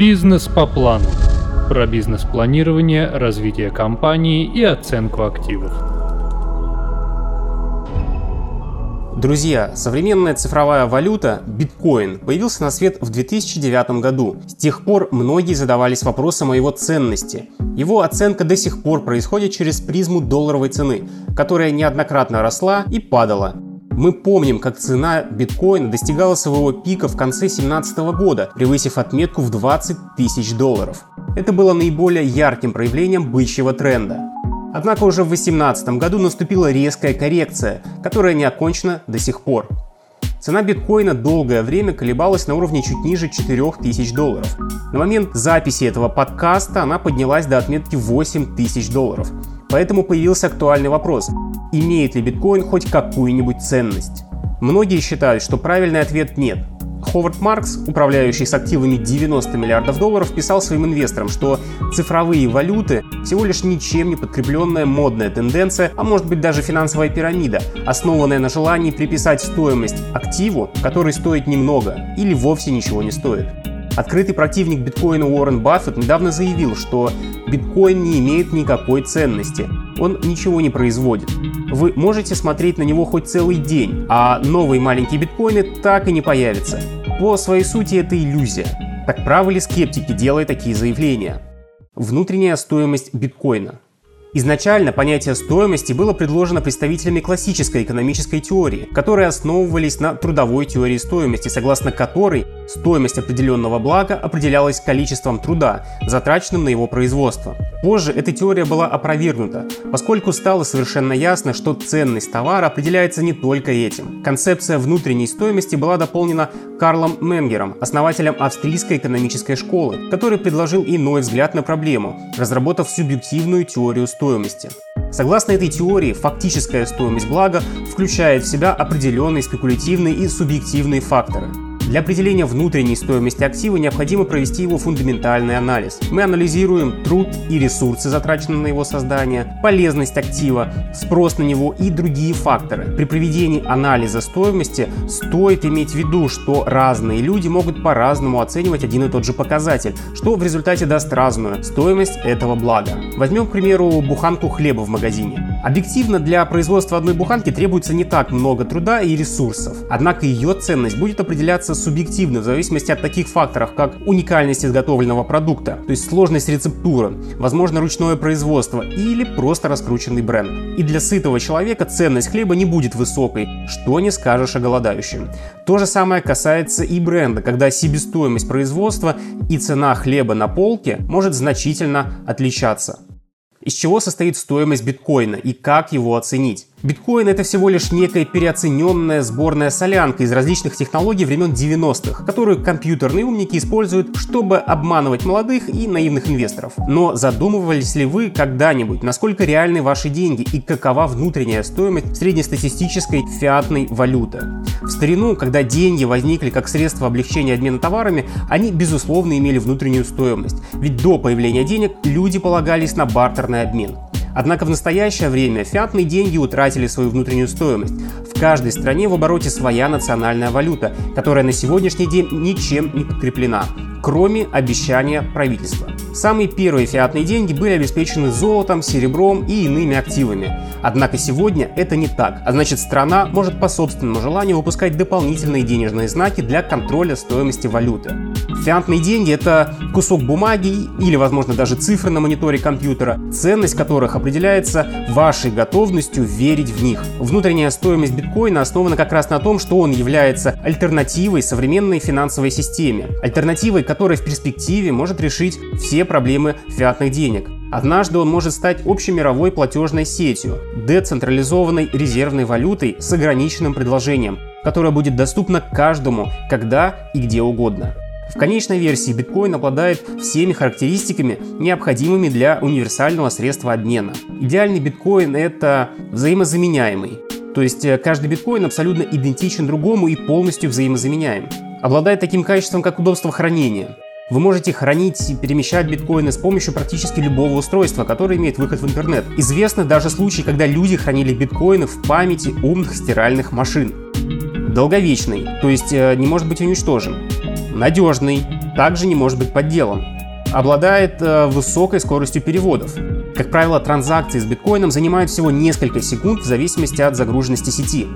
Бизнес по плану. Про бизнес-планирование, развитие компании и оценку активов. Друзья, современная цифровая валюта биткоин появился на свет в 2009 году. С тех пор многие задавались вопросом о его ценности. Его оценка до сих пор происходит через призму долларовой цены, которая неоднократно росла и падала. Мы помним, как цена биткоина достигала своего пика в конце 2017 года, превысив отметку в 20 тысяч долларов. Это было наиболее ярким проявлением бычьего тренда. Однако уже в 2018 году наступила резкая коррекция, которая не окончена до сих пор. Цена биткоина долгое время колебалась на уровне чуть ниже 4000 долларов. На момент записи этого подкаста она поднялась до отметки 8000 долларов. Поэтому появился актуальный вопрос, имеет ли биткоин хоть какую-нибудь ценность? Многие считают, что правильный ответ нет. Ховард Маркс, управляющий с активами 90 миллиардов долларов, писал своим инвесторам, что цифровые валюты всего лишь ничем не подкрепленная модная тенденция, а может быть даже финансовая пирамида, основанная на желании приписать стоимость активу, который стоит немного или вовсе ничего не стоит. Открытый противник биткоина Уоррен Баффет недавно заявил, что биткоин не имеет никакой ценности, он ничего не производит. Вы можете смотреть на него хоть целый день, а новые маленькие биткоины так и не появятся. По своей сути это иллюзия. Так правы ли скептики, делая такие заявления? Внутренняя стоимость биткоина – Изначально понятие стоимости было предложено представителями классической экономической теории, которые основывались на трудовой теории стоимости, согласно которой стоимость определенного блага определялась количеством труда, затраченным на его производство. Позже эта теория была опровергнута, поскольку стало совершенно ясно, что ценность товара определяется не только этим. Концепция внутренней стоимости была дополнена Карлом Менгером, основателем австрийской экономической школы, который предложил иной взгляд на проблему, разработав субъективную теорию стоимости. Согласно этой теории, фактическая стоимость блага включает в себя определенные спекулятивные и субъективные факторы. Для определения внутренней стоимости актива необходимо провести его фундаментальный анализ. Мы анализируем труд и ресурсы, затраченные на его создание, полезность актива, спрос на него и другие факторы. При проведении анализа стоимости стоит иметь в виду, что разные люди могут по-разному оценивать один и тот же показатель, что в результате даст разную стоимость этого блага. Возьмем, к примеру, буханку хлеба в магазине. Объективно для производства одной буханки требуется не так много труда и ресурсов, однако ее ценность будет определяться субъективны в зависимости от таких факторов, как уникальность изготовленного продукта, то есть сложность рецептуры, возможно ручное производство или просто раскрученный бренд. И для сытого человека ценность хлеба не будет высокой, что не скажешь о голодающем. То же самое касается и бренда, когда себестоимость производства и цена хлеба на полке может значительно отличаться. Из чего состоит стоимость биткоина и как его оценить? Биткоин это всего лишь некая переоцененная сборная солянка из различных технологий времен 90-х, которую компьютерные умники используют, чтобы обманывать молодых и наивных инвесторов. Но задумывались ли вы когда-нибудь, насколько реальны ваши деньги и какова внутренняя стоимость среднестатистической фиатной валюты? В старину, когда деньги возникли как средство облегчения обмена товарами, они безусловно имели внутреннюю стоимость, ведь до появления денег люди полагались на бартерный обмен. Однако в настоящее время фиатные деньги утратили свою внутреннюю стоимость. В каждой стране в обороте своя национальная валюта, которая на сегодняшний день ничем не подкреплена кроме обещания правительства. Самые первые фиатные деньги были обеспечены золотом, серебром и иными активами. Однако сегодня это не так, а значит страна может по собственному желанию выпускать дополнительные денежные знаки для контроля стоимости валюты. Фиатные деньги — это кусок бумаги или, возможно, даже цифры на мониторе компьютера, ценность которых определяется вашей готовностью верить в них. Внутренняя стоимость биткоина основана как раз на том, что он является альтернативой современной финансовой системе, альтернативой, которая в перспективе может решить все проблемы фиатных денег. Однажды он может стать общемировой платежной сетью, децентрализованной резервной валютой с ограниченным предложением, которая будет доступна каждому, когда и где угодно. В конечной версии биткоин обладает всеми характеристиками, необходимыми для универсального средства обмена. Идеальный биткоин — это взаимозаменяемый, то есть э, каждый биткоин абсолютно идентичен другому и полностью взаимозаменяем. Обладает таким качеством, как удобство хранения. Вы можете хранить и перемещать биткоины с помощью практически любого устройства, которое имеет выход в интернет. Известны даже случаи, когда люди хранили биткоины в памяти умных стиральных машин. Долговечный, то есть э, не может быть уничтожен надежный, также не может быть подделан. Обладает э, высокой скоростью переводов. Как правило, транзакции с биткоином занимают всего несколько секунд в зависимости от загруженности сети.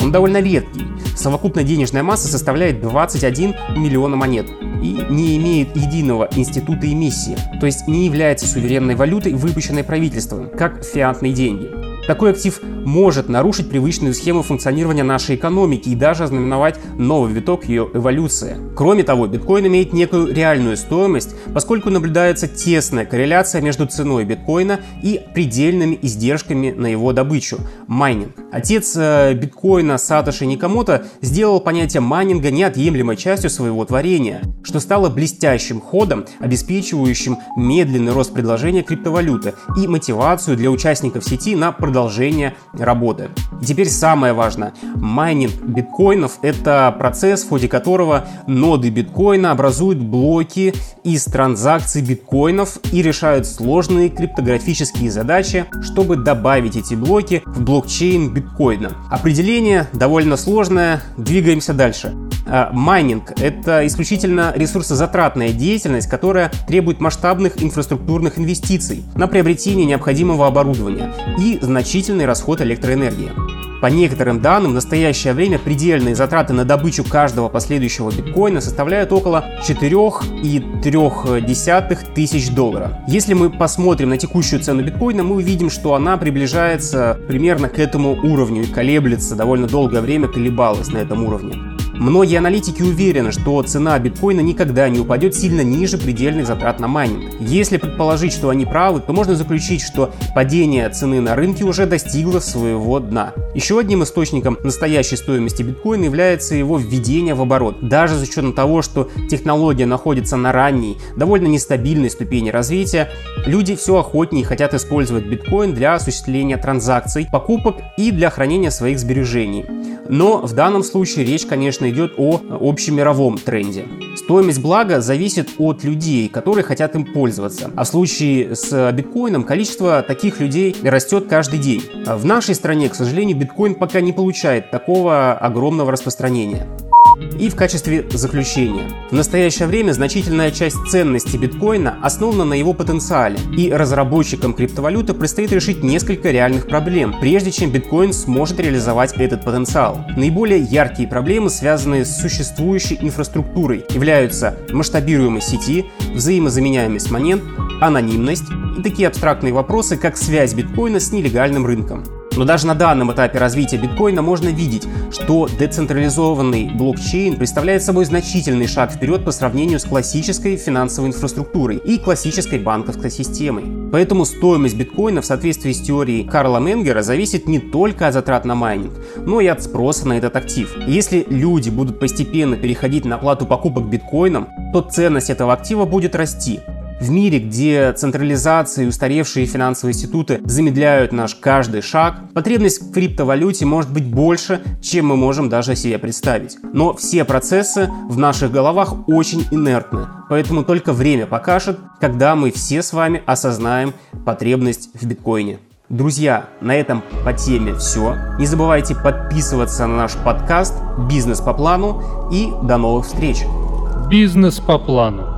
Он довольно редкий. Совокупная денежная масса составляет 21 миллиона монет и не имеет единого института эмиссии, то есть не является суверенной валютой, выпущенной правительством, как фиатные деньги. Такой актив может нарушить привычную схему функционирования нашей экономики и даже ознаменовать новый виток ее эволюции. Кроме того, биткоин имеет некую реальную стоимость, поскольку наблюдается тесная корреляция между ценой биткоина и предельными издержками на его добычу – майнинг. Отец э, биткоина Сатоши Накамото сделал понятие майнинга неотъемлемой частью своего творения, что стало блестящим ходом, обеспечивающим медленный рост предложения криптовалюты и мотивацию для участников сети на продолжение работы. Теперь самое важное. Майнинг биткоинов — это процесс, в ходе которого ноды биткоина образуют блоки из транзакций биткоинов и решают сложные криптографические задачи, чтобы добавить эти блоки в блокчейн биткоина. Определение довольно сложное, двигаемся дальше. А, майнинг — это исключительно ресурсозатратная деятельность, которая требует масштабных инфраструктурных инвестиций на приобретение необходимого оборудования и значительный расход электроэнергии. По некоторым данным, в настоящее время предельные затраты на добычу каждого последующего биткоина составляют около 4,3 тысяч долларов. Если мы посмотрим на текущую цену биткоина, мы увидим, что она приближается примерно к этому уровню и колеблется, довольно долгое время колебалась на этом уровне. Многие аналитики уверены, что цена биткоина никогда не упадет сильно ниже предельных затрат на майнинг. Если предположить, что они правы, то можно заключить, что падение цены на рынке уже достигло своего дна. Еще одним источником настоящей стоимости биткоина является его введение в оборот. Даже с учетом того, что технология находится на ранней, довольно нестабильной ступени развития, люди все охотнее хотят использовать биткоин для осуществления транзакций, покупок и для хранения своих сбережений. Но в данном случае речь, конечно, идет о общемировом тренде. Стоимость блага зависит от людей, которые хотят им пользоваться. А в случае с биткоином количество таких людей растет каждый день. В нашей стране, к сожалению, биткоин пока не получает такого огромного распространения. И в качестве заключения. В настоящее время значительная часть ценности биткоина основана на его потенциале, и разработчикам криптовалюты предстоит решить несколько реальных проблем, прежде чем биткоин сможет реализовать этот потенциал. Наиболее яркие проблемы, связанные с существующей инфраструктурой, являются масштабируемость сети, взаимозаменяемость монет, анонимность и такие абстрактные вопросы, как связь биткоина с нелегальным рынком. Но даже на данном этапе развития биткоина можно видеть, что децентрализованный блокчейн представляет собой значительный шаг вперед по сравнению с классической финансовой инфраструктурой и классической банковской системой. Поэтому стоимость биткоина в соответствии с теорией Карла Менгера зависит не только от затрат на майнинг, но и от спроса на этот актив. если люди будут постепенно переходить на оплату покупок биткоином, то ценность этого актива будет расти, в мире, где централизация и устаревшие финансовые институты замедляют наш каждый шаг, потребность в криптовалюте может быть больше, чем мы можем даже себе представить. Но все процессы в наших головах очень инертны, поэтому только время покажет, когда мы все с вами осознаем потребность в биткоине. Друзья, на этом по теме все. Не забывайте подписываться на наш подкаст «Бизнес по плану» и до новых встреч! Бизнес по плану